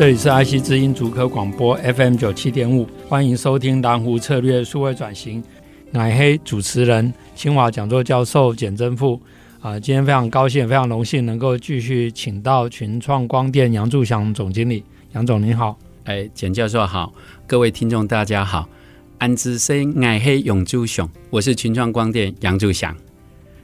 这里是 IC 之音竹科广播 FM 九七点五，欢迎收听蓝湖策略数位转型。乃黑主持人，清华讲座教授简真富。啊，今天非常高兴，非常荣幸能够继续请到群创光电杨柱祥总经理。杨总您好，哎，简教授好，各位听众大家好。安之生爱黑永珠雄，我是群创光电杨柱祥。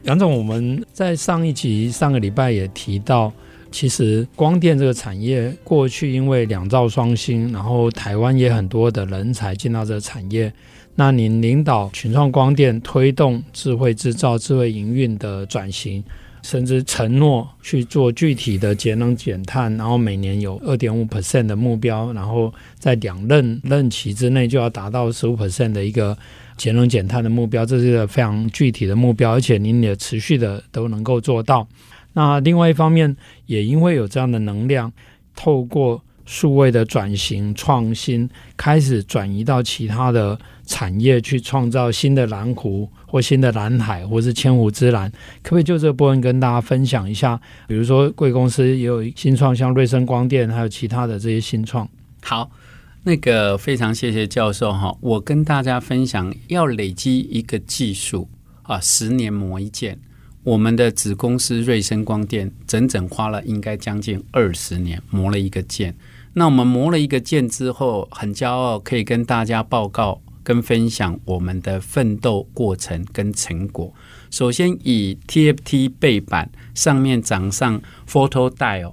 杨总，我们在上一集上个礼拜也提到，其实光电这个产业过去因为两兆双星，然后台湾也很多的人才进到这个产业。那您领导群创光电推动智慧制造、智慧营运的转型，甚至承诺去做具体的节能减碳，然后每年有二点五 percent 的目标，然后在两任任期之内就要达到十五 percent 的一个节能减碳的目标，这是一个非常具体的目标，而且您也持续的都能够做到。那另外一方面，也因为有这样的能量，透过数位的转型创新，开始转移到其他的产业去创造新的蓝湖或新的蓝海，或是千湖之蓝，可不可以就这部分跟大家分享一下？比如说贵公司也有新创，像瑞声光电，还有其他的这些新创。好，那个非常谢谢教授哈，我跟大家分享，要累积一个技术啊，十年磨一剑。我们的子公司瑞声光电整整花了应该将近二十年磨了一个剑。那我们磨了一个剑之后，很骄傲可以跟大家报告跟分享我们的奋斗过程跟成果。首先以 TFT 背板上面长上 Photo Diode，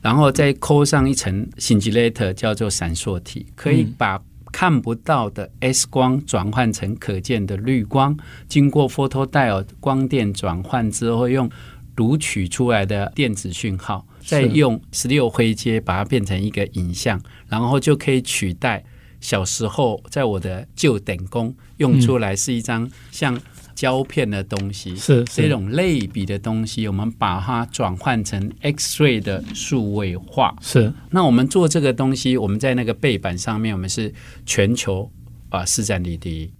然后再扣上一层 Scintillator 叫做闪烁体，可以把看不到的 S 光转换成可见的绿光，经过 Photo Diode 光电转换之后，用读取出来的电子讯号。再用十六灰阶把它变成一个影像，然后就可以取代小时候在我的旧等工用出来是一张像胶片的东西，是这种类比的东西，我们把它转换成 X-ray 的数位化。是，那我们做这个东西，我们在那个背板上面，我们是全球啊市占率第一。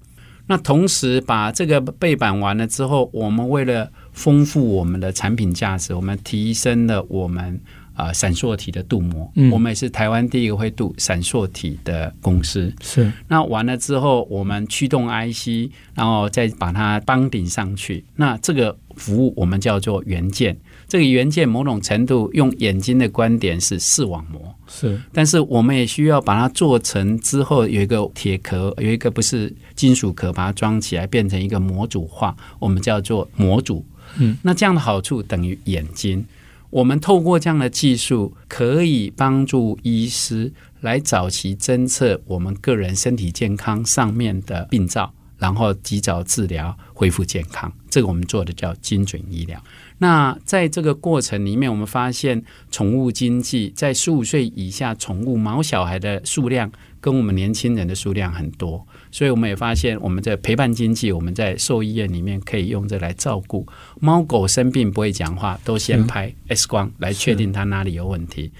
那同时把这个背板完了之后，我们为了丰富我们的产品价值，我们提升了我们啊闪烁体的镀膜。嗯，我们也是台湾第一个会镀闪烁体的公司。是，那完了之后，我们驱动 IC，然后再把它帮顶上去。那这个服务我们叫做元件。这个元件某种程度用眼睛的观点是视网膜。是，但是我们也需要把它做成之后有一个铁壳，有一个不是金属壳，把它装起来变成一个模组化，我们叫做模组。嗯，那这样的好处等于眼睛。我们透过这样的技术，可以帮助医师来早期侦测我们个人身体健康上面的病灶，然后及早治疗，恢复健康。这个我们做的叫精准医疗。那在这个过程里面，我们发现宠物经济在十五岁以下宠物毛小孩的数量跟我们年轻人的数量很多，所以我们也发现我们在陪伴经济，我们在兽医院里面可以用这来照顾猫狗生病不会讲话，都先拍 X 光来确定它哪里有问题。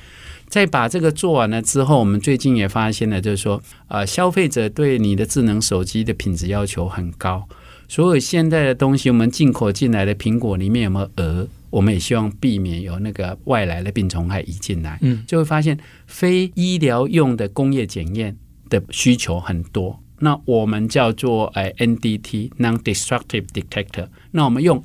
在把这个做完了之后，我们最近也发现了，就是说，呃，消费者对你的智能手机的品质要求很高。所有现在的东西，我们进口进来的苹果里面有没有蛾？我们也希望避免有那个外来的病虫害移进来。嗯，就会发现非医疗用的工业检验的需求很多。那我们叫做哎 NDT（Non-Destructive Detector）。那我们用。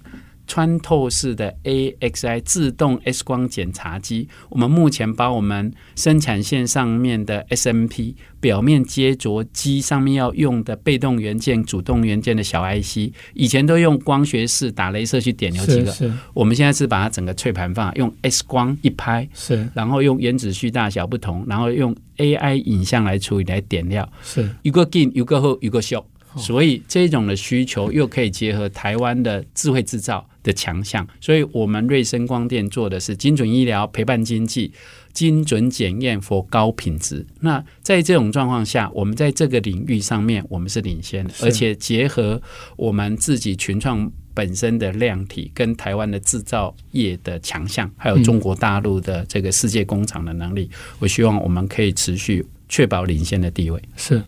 穿透式的 AXI 自动 X 光检查机，我们目前把我们生产线上面的 SMP 表面接着机上面要用的被动元件、主动元件的小 IC，以前都用光学式打镭射去点有几个，我们现在是把它整个脆盘放，用 X 光一拍，是，然后用原子序大小不同，然后用 AI 影像来处理来点料，是，一个进，一个后，一个小。所以这种的需求又可以结合台湾的智慧制造的强项，所以我们瑞声光电做的是精准医疗、陪伴经济、精准检验 for 高品质。那在这种状况下，我们在这个领域上面我们是领先的，而且结合我们自己群创本身的量体跟台湾的制造业的强项，还有中国大陆的这个世界工厂的能力，我希望我们可以持续确保领先的地位。是，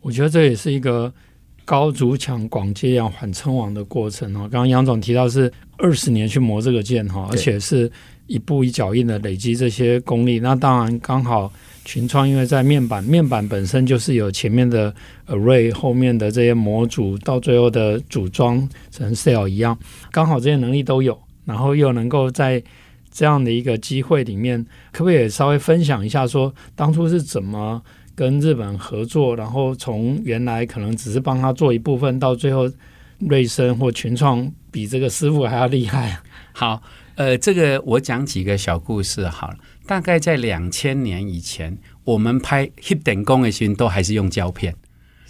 我觉得这也是一个。高筑墙、广结阳、缓称王的过程哦。刚刚杨总提到是二十年去磨这个剑哈，而且是一步一脚印的累积这些功力。那当然刚好群创因为在面板，面板本身就是有前面的 array，后面的这些模组，到最后的组装成 cell 一样，刚好这些能力都有，然后又能够在这样的一个机会里面，可不可以稍微分享一下说当初是怎么？跟日本合作，然后从原来可能只是帮他做一部分，到最后瑞声或群创比这个师傅还要厉害。好，呃，这个我讲几个小故事好了。大概在两千年以前，我们拍 HIP 点工的时候都还是用胶片。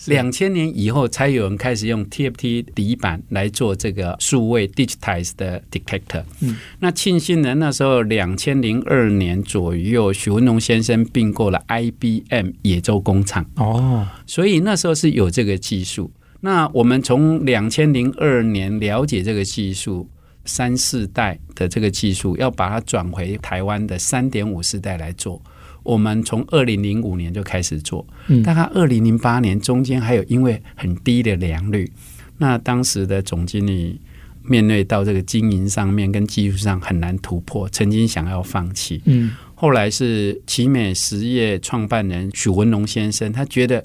两千年以后，才有人开始用 TFT 底板来做这个数位 digitized 的 detector。嗯，那庆幸呢那时候，两千零二年左右，许文龙先生并购了 IBM 野洲工厂。哦，所以那时候是有这个技术。那我们从两千零二年了解这个技术，三四代的这个技术，要把它转回台湾的三点五世代来做。我们从二零零五年就开始做，大概二零零八年中间还有因为很低的良率，那当时的总经理面对到这个经营上面跟技术上很难突破，曾经想要放弃。嗯，后来是奇美实业创办人许文龙先生，他觉得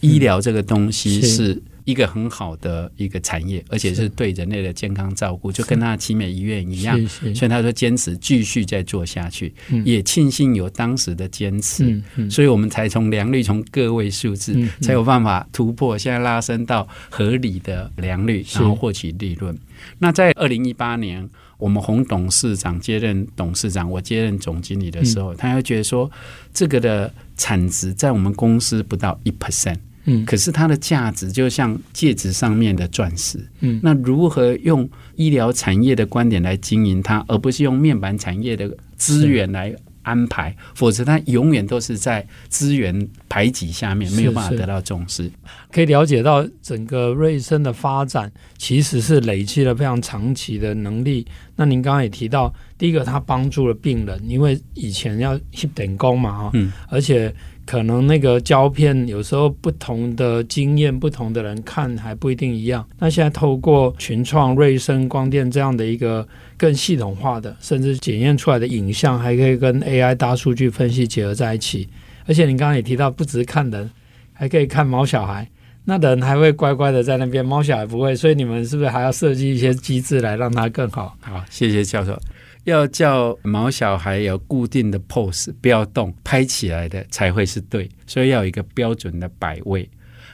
医疗这个东西是。一个很好的一个产业，而且是对人类的健康照顾，就跟他的奇美医院一样。所以他说坚持继续再做下去，也庆幸有当时的坚持，所以我们才从良率从个位数字才有办法突破，现在拉升到合理的良率，然后获取利润。那在二零一八年，我们洪董事长接任董事长，我接任总经理的时候，他会觉得说，这个的产值在我们公司不到一 percent。嗯，可是它的价值就像戒指上面的钻石。嗯，那如何用医疗产业的观点来经营它，而不是用面板产业的资源来安排？否则它永远都是在资源排挤下面，没有办法得到重视。可以了解到，整个瑞声的发展其实是累积了非常长期的能力。那您刚刚也提到，第一个，它帮助了病人，因为以前要去等工嘛，哈，嗯，而且。可能那个胶片有时候不同的经验，不同的人看还不一定一样。那现在透过群创、瑞声光电这样的一个更系统化的，甚至检验出来的影像，还可以跟 AI 大数据分析结合在一起。而且你刚刚也提到，不只是看人，还可以看猫小孩。那人还会乖乖的在那边，猫小孩不会。所以你们是不是还要设计一些机制来让它更好？好，谢谢教授。要叫毛小孩有固定的 pose，不要动，拍起来的才会是对，所以要有一个标准的摆位。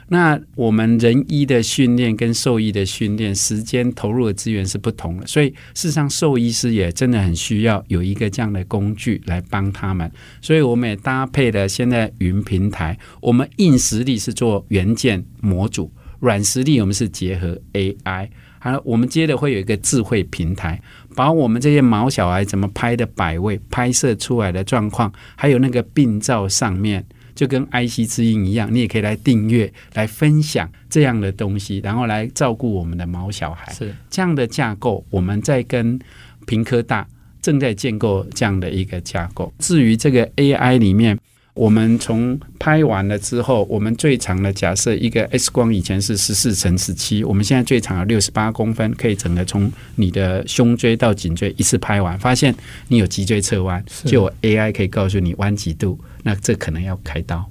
那我们人医的训练跟兽医的训练，时间投入的资源是不同的，所以事实上兽医师也真的很需要有一个这样的工具来帮他们。所以我们也搭配了现在云平台，我们硬实力是做元件模组，软实力我们是结合 AI。好，我们接着会有一个智慧平台，把我们这些毛小孩怎么拍的摆位、拍摄出来的状况，还有那个病灶上面，就跟 IC 之音一样，你也可以来订阅、来分享这样的东西，然后来照顾我们的毛小孩。是这样的架构，我们在跟平科大正在建构这样的一个架构。至于这个 AI 里面。我们从拍完了之后，我们最长的假设一个 X 光以前是十四乘十七，我们现在最长的六十八公分，可以整个从你的胸椎到颈椎一次拍完，发现你有脊椎侧弯，就有 AI 可以告诉你弯几度，那这可能要开刀。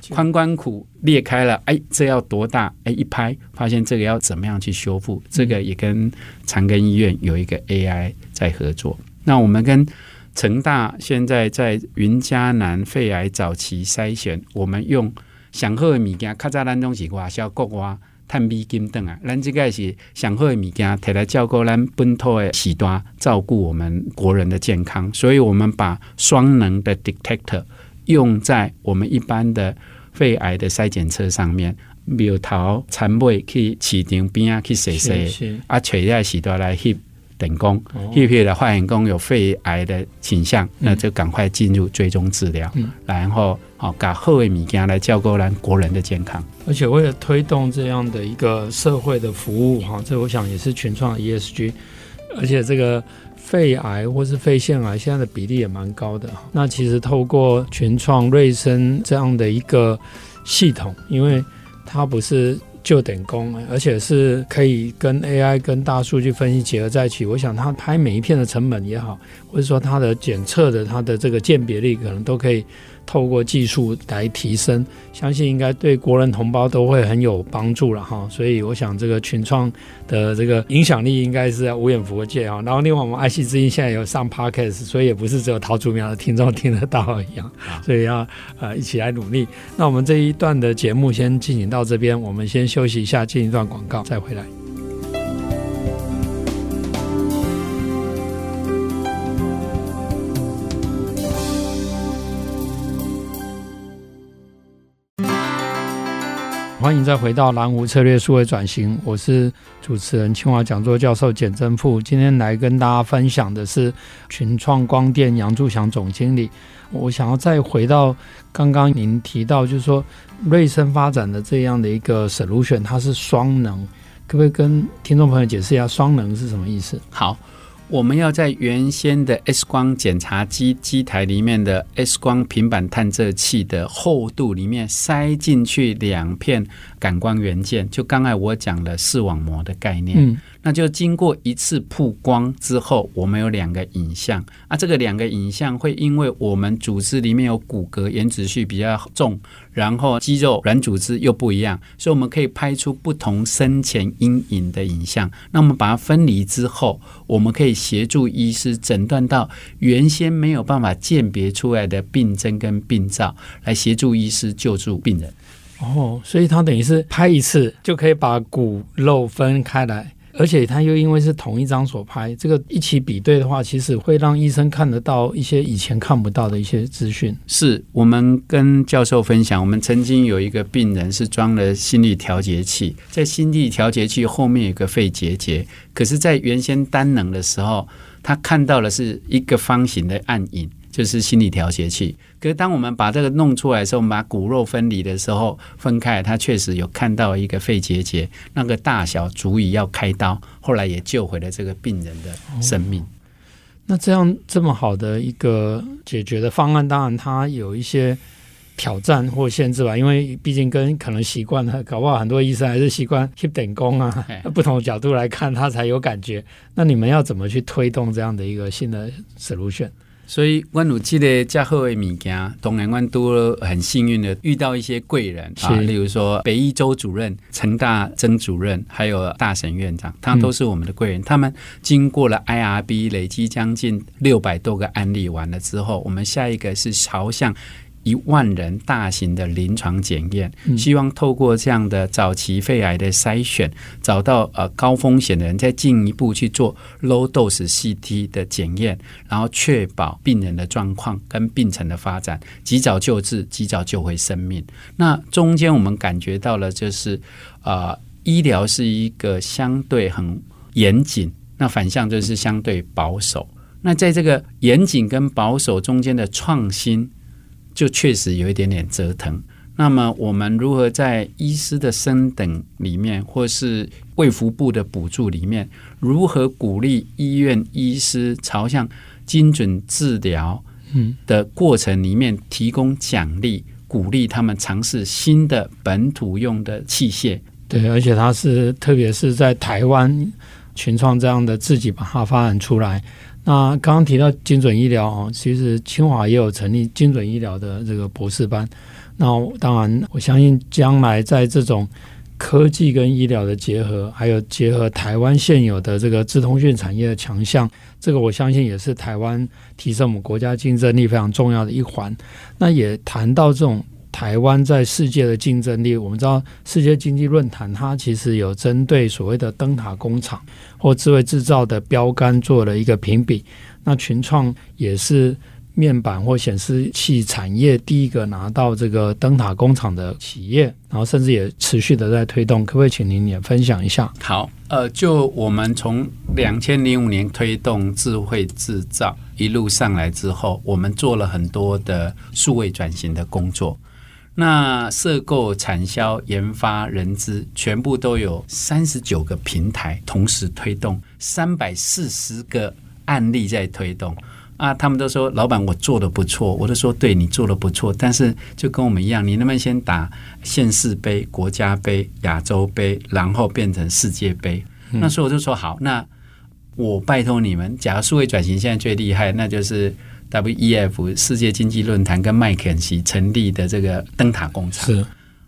髋关骨裂开了，哎，这要多大？哎，一拍发现这个要怎么样去修复？这个也跟长庚医院有一个 AI 在合作。那我们跟成大现在在云嘉南肺癌早期筛选，我们用上好的物件，较早咱拢是外销国外探美金等啊，咱这个是上好的物件，摕来照顾咱本土的时段，照顾我们国人的健康，所以我们把双能的 detector 用在我们一般的肺癌的筛检车上面，苗头残尾去市场边啊去洗洗，啊，找在时代来翕电工，翕翕的化验工有肺癌的倾向，嗯、那就赶快进入追踪治疗，嗯、然后好搞后的物件来照顾咱国人的健康。而且为了推动这样的一个社会的服务，哈，这我想也是群创的 ESG。而且这个肺癌或是肺腺癌现在的比例也蛮高的，那其实透过群创瑞生这样的一个系统，因为它不是就等功，而且是可以跟 AI 跟大数据分析结合在一起。我想它拍每一片的成本也好，或者说它的检测的它的这个鉴别力，可能都可以。透过技术来提升，相信应该对国人同胞都会很有帮助了哈。所以我想这个群创的这个影响力应该是无远佛界啊。然后另外我们爱惜之音现在有上 Podcast，所以也不是只有桃竹苗的听众听得到而已啊。所以要呃一起来努力。那我们这一段的节目先进行到这边，我们先休息一下，进一段广告再回来。欢迎再回到蓝湖策略数位转型，我是主持人清华讲座教授简正富。今天来跟大家分享的是群创光电杨柱祥总经理。我想要再回到刚刚您提到，就是说瑞声发展的这样的一个 solution，它是双能，可不可以跟听众朋友解释一下双能是什么意思？好。我们要在原先的 X 光检查机机台里面的 X 光平板探测器的厚度里面塞进去两片感光元件，就刚才我讲的视网膜的概念。嗯那就经过一次曝光之后，我们有两个影像啊，这个两个影像会因为我们组织里面有骨骼延迟序比较重，然后肌肉软组织又不一样，所以我们可以拍出不同深浅阴影的影像。那我们把它分离之后，我们可以协助医师诊断到原先没有办法鉴别出来的病征跟病灶，来协助医师救助病人。哦，所以它等于是拍一次就可以把骨肉分开来。而且它又因为是同一张所拍，这个一起比对的话，其实会让医生看得到一些以前看不到的一些资讯。是我们跟教授分享，我们曾经有一个病人是装了心力调节器，在心力调节器后面有个肺结节，可是，在原先单能的时候，他看到的是一个方形的暗影。就是心理调节器，可是当我们把这个弄出来的时候，我们把骨肉分离的时候，分开，他确实有看到一个肺结节，那个大小足以要开刀，后来也救回了这个病人的生命。哦，那这样这么好的一个解决的方案，当然它有一些挑战或限制吧，因为毕竟跟可能习惯了，搞不好很多医生还是习惯去点工啊，不同的角度来看，他才有感觉。那你们要怎么去推动这样的一个新的 solution？所以，我有记得加贺的物件，当然阮都很幸运的遇到一些贵人啊，例如说北医周主任、陈大曾主任，还有大神院长，他们都是我们的贵人。嗯、他们经过了 IRB 累积将近六百多个案例完了之后，我们下一个是朝向。一万人大型的临床检验，希望透过这样的早期肺癌的筛选，找到呃高风险的人，再进一步去做 low dose CT 的检验，然后确保病人的状况跟病程的发展，及早救治，及早救回生命。那中间我们感觉到了，就是呃医疗是一个相对很严谨，那反向就是相对保守。那在这个严谨跟保守中间的创新。就确实有一点点折腾。那么，我们如何在医师的升等里面，或是卫福部的补助里面，如何鼓励医院医师朝向精准治疗的过程里面提供奖励，鼓励他们尝试新的本土用的器械？对，而且它是特别是在台湾群创这样的自己把它发展出来。那刚刚提到精准医疗啊，其实清华也有成立精准医疗的这个博士班。那当然，我相信将来在这种科技跟医疗的结合，还有结合台湾现有的这个资通讯产业的强项，这个我相信也是台湾提升我们国家竞争力非常重要的一环。那也谈到这种。台湾在世界的竞争力，我们知道世界经济论坛它其实有针对所谓的灯塔工厂或智慧制造的标杆做了一个评比。那群创也是面板或显示器产业第一个拿到这个灯塔工厂的企业，然后甚至也持续的在推动，可不可以请您也分享一下？好，呃，就我们从两千零五年推动智慧制造一路上来之后，我们做了很多的数位转型的工作。那设购、产销、研发、人资，全部都有三十九个平台同时推动，三百四十个案例在推动啊！他们都说老板，我做的不错，我都说对，你做的不错，但是就跟我们一样，你能不能先打县市杯、国家杯、亚洲杯，然后变成世界杯？嗯、那所以我就说好，那我拜托你们，假如数位转型现在最厉害，那就是。WEF 世界经济论坛跟麦肯锡成立的这个灯塔工厂是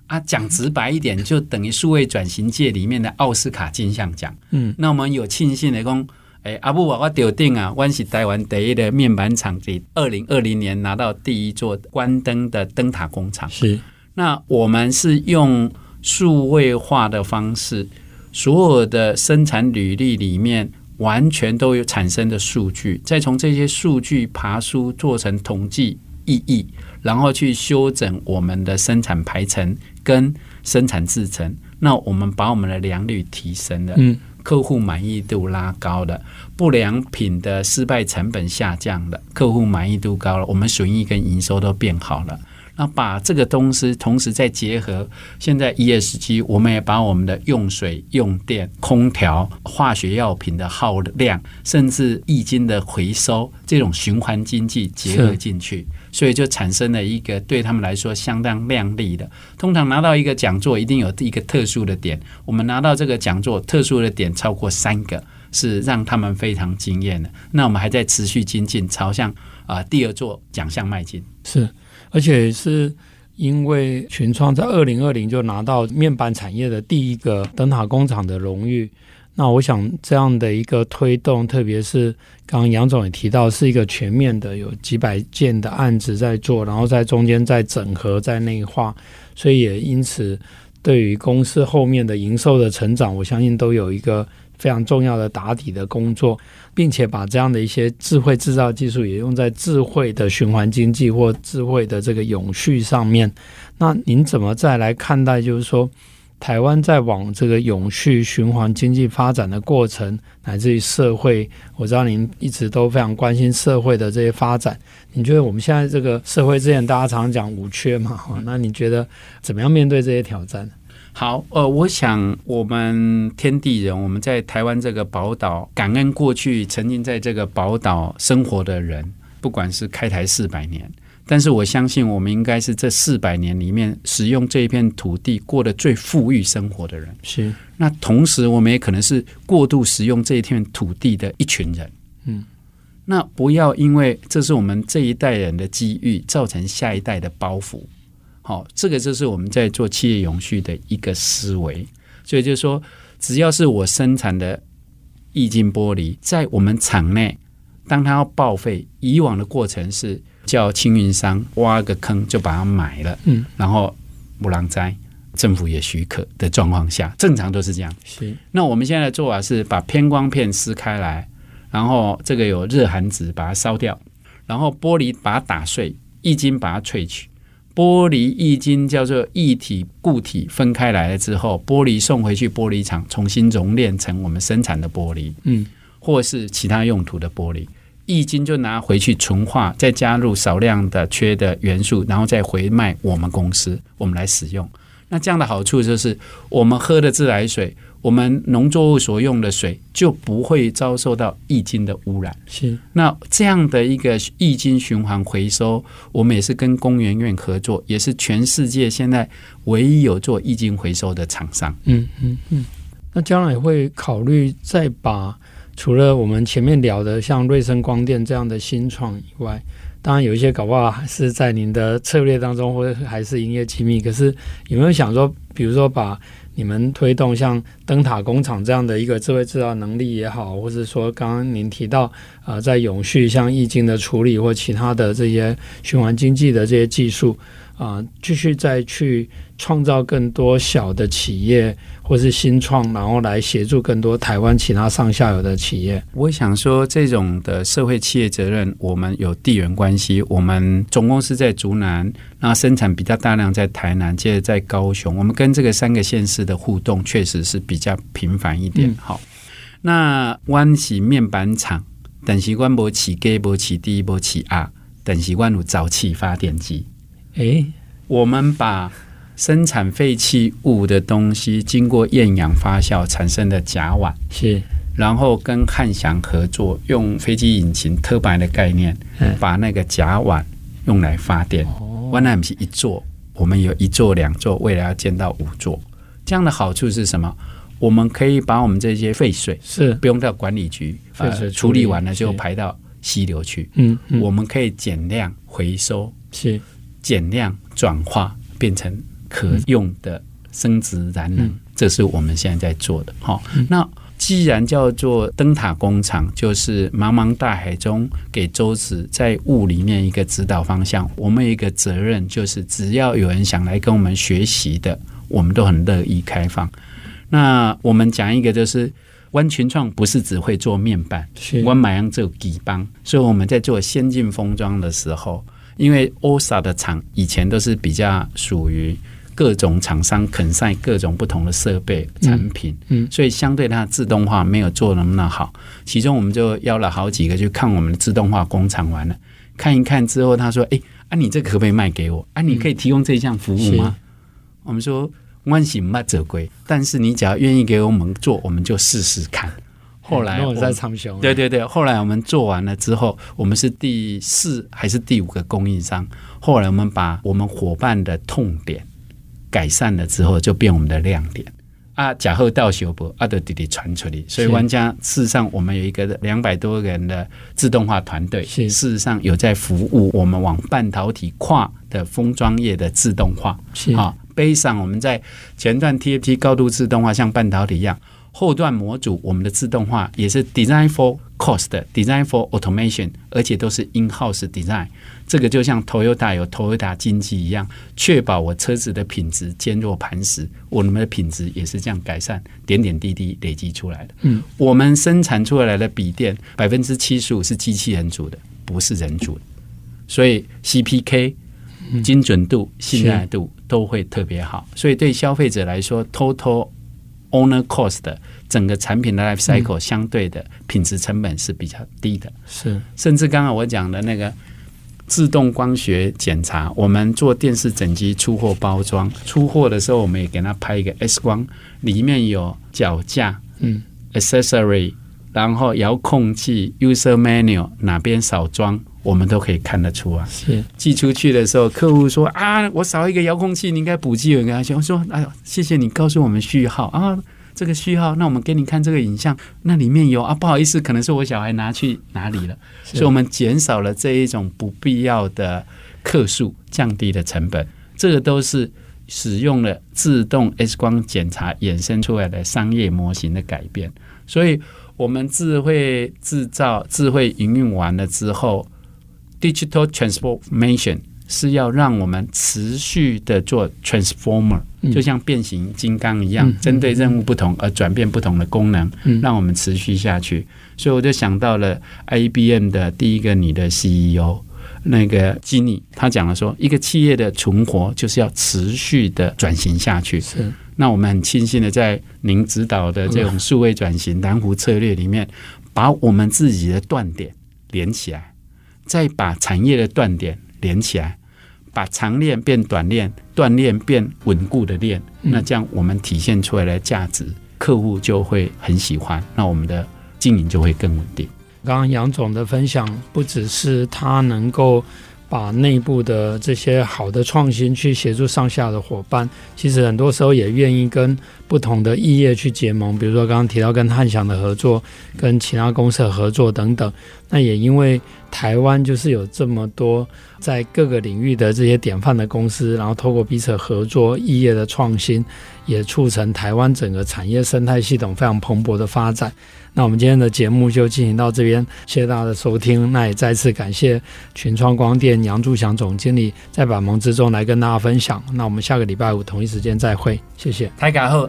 啊，讲直白一点，就等于数位转型界里面的奥斯卡金像奖。嗯，那我们有庆幸的讲，哎，阿布瓦我丢定啊，湾是台湾第一的面板厂，在二零二零年拿到第一座关灯的灯塔工厂。是，那我们是用数位化的方式，所有的生产履历里面。完全都有产生的数据，再从这些数据爬梳做成统计意义，然后去修整我们的生产排程跟生产制程。那我们把我们的良率提升了，嗯，客户满意度拉高了，不良品的失败成本下降了，客户满意度高了，我们损益跟营收都变好了。那把这个东西同时再结合，现在 ESG，我们也把我们的用水、用电、空调、化学药品的耗量，甚至易经的回收这种循环经济结合进去，所以就产生了一个对他们来说相当亮丽的。通常拿到一个讲座，一定有一个特殊的点。我们拿到这个讲座，特殊的点超过三个，是让他们非常惊艳的。那我们还在持续精进，朝向啊、第二座奖项迈进。是。而且是因为群创在二零二零就拿到面板产业的第一个灯塔工厂的荣誉，那我想这样的一个推动，特别是刚刚杨总也提到，是一个全面的，有几百件的案子在做，然后在中间在整合、在内化，所以也因此对于公司后面的营收的成长，我相信都有一个。非常重要的打底的工作，并且把这样的一些智慧制造技术也用在智慧的循环经济或智慧的这个永续上面。那您怎么再来看待？就是说，台湾在往这个永续循环经济发展的过程，乃至于社会，我知道您一直都非常关心社会的这些发展。你觉得我们现在这个社会之前大家常常讲五缺嘛？那你觉得怎么样面对这些挑战？好，呃，我想我们天地人，我们在台湾这个宝岛，感恩过去曾经在这个宝岛生活的人，不管是开台四百年，但是我相信我们应该是这四百年里面使用这一片土地过得最富裕生活的人。是，那同时我们也可能是过度使用这一片土地的一群人。嗯，那不要因为这是我们这一代人的机遇，造成下一代的包袱。好，这个就是我们在做企业永续的一个思维。所以就是说，只要是我生产的液晶玻璃，在我们厂内，当它要报废，以往的过程是叫清运商挖个坑就把它埋了，嗯，然后不让灾，政府也许可的状况下，正常都是这样。是。那我们现在的做法是把偏光片撕开来，然后这个有热含纸把它烧掉，然后玻璃把它打碎，液晶把它萃取。玻璃易晶叫做一体固体分开来了之后，玻璃送回去玻璃厂重新熔炼成我们生产的玻璃，嗯，或是其他用途的玻璃，易晶就拿回去纯化，再加入少量的缺的元素，然后再回卖我们公司，我们来使用。那这样的好处就是，我们喝的自来水。我们农作物所用的水就不会遭受到易经的污染。是，那这样的一个易经循环回收，我们也是跟工研院合作，也是全世界现在唯一有做易经回收的厂商。嗯嗯嗯。那将来会考虑再把除了我们前面聊的像瑞声光电这样的新创以外，当然有一些搞不好还是在您的策略当中，或者还是营业机密。可是有没有想说，比如说把你们推动像灯塔工厂这样的一个智慧制造能力也好，或者说刚刚您提到啊、呃，在永续像易经的处理或其他的这些循环经济的这些技术啊、呃，继续再去创造更多小的企业或是新创，然后来协助更多台湾其他上下游的企业。我想说，这种的社会企业责任，我们有地缘关系，我们总公司在竹南，那生产比较大量在台南，接着在高雄，我们跟这个三个县市的互动确实是比较频繁一点。好、嗯，那湾喜面板厂，等习关博起 G 博起第一波起啊等习关有沼气发电机。诶，我们把生产废弃物的东西经过厌氧发酵产生的甲烷，是，然后跟汉翔合作，用飞机引擎特白的概念，把那个甲烷用来发电。湾南是一座，我们有一座两座，未来要建到五座。这样的好处是什么？我们可以把我们这些废水是不用到管理局废水处理完了就排到溪流去。嗯，嗯，我们可以减量回收。是。减量转化变成可用的生殖燃能，嗯，这是我们现在在做的。好，嗯，那既然叫做灯塔工厂，就是茫茫大海中给舟子在雾里面一个指导方向。我们有一个责任，就是只要有人想来跟我们学习的，我们都很乐意开放。那我们讲一个，就是湾群创不是只会做面板，湾买样做底帮，所以我们在做先进封装的时候。因为 OSA 的厂以前都是比较属于各种厂商肯晒各种不同的设备产品，嗯，所以相对它自动化没有做那么那好。其中我们就邀了好几个去看我们的自动化工厂，完了看一看之后，他说：“哎，啊，你这可不可以卖给我？啊，你可以提供这项服务吗？”我们说：“万喜不折归，但是你只要愿意给我们做，我们就试试看。”后来我在长雄，对对对。后来我们做完了之后，我们是第四还是第五个供应商？后来我们把我们伙伴的痛点改善了之后，就变我们的亮点啊！假后到修博阿德弟弟传出去，所以玩家事实上我们有一个两百多个人的自动化团队，事实上有在服务我们往半导体跨的封装业的自动化。啊，背上我们在前段 TFT 高度自动化，像半导体一样。后段模组，我们的自动化也是 design for cost，design for automation，而且都是 in-house design。这个就像 Toyota 有 Toyota 经济一样，确保我车子的品质坚若磐石。我们的品质也是这样改善，点点滴滴累积出来的。嗯，我们生产出来的笔电百分之七十五是机器人组的，不是人组的，所以 CPK 精准度、信赖度都会特别好。所以对消费者来说，total Owner cost 的整个产品的 life cycle 相对的品质成本是比较低的，是。甚至刚刚我讲的那个自动光学检查，我们做电视整机出货包装，出货的时候我们也给他拍一个 X 光，里面有脚架，嗯，accessory，然后遥控器，user manual 哪边少装，我们都可以看得出啊。是寄出去的时候，客户说啊，我少一个遥控器，你应该补寄。我跟他讲，我说哎呦，谢谢你告诉我们序号啊，这个序号，那我们给你看这个影像，那里面有啊，不好意思，可能是我小孩拿去哪里了，所以我们减少了这一种不必要的客数，降低了成本，这个都是使用了自动 X 光检查衍生出来的商业模型的改变，所以。我们智慧制造、智慧营运完了之后，digital transformation 是要让我们持续的做 transformer，就像变形金刚一样，针对任务不同而转变不同的功能，让我们持续下去。所以我就想到了 IBM 的第一个你的 CEO，那个基尼，他讲了说，一个企业的存活就是要持续的转型下去。是。那我们很庆幸的，在您指导的这种数位转型南湖策略里面，把我们自己的断点连起来，再把产业的断点连起来，把长链变短链，断链变稳固的链。那这样我们体现出来的价值，客户就会很喜欢，那我们的经营就会更稳定。刚刚杨总的分享，不只是他能够。把内部的这些好的创新去协助上下的伙伴，其实很多时候也愿意跟不同的异业去结盟，比如说刚刚提到跟汉翔的合作，跟其他公司的合作等等。那也因为台湾就是有这么多在各个领域的这些典范的公司，然后透过彼此合作、异业的创新，也促成台湾整个产业生态系统非常蓬勃的发展。那我们今天的节目就进行到这边，谢谢大家的收听。那也再次感谢群创光电杨柱祥总经理在百忙之中来跟大家分享。那我们下个礼拜五同一时间再会，谢谢。大家好，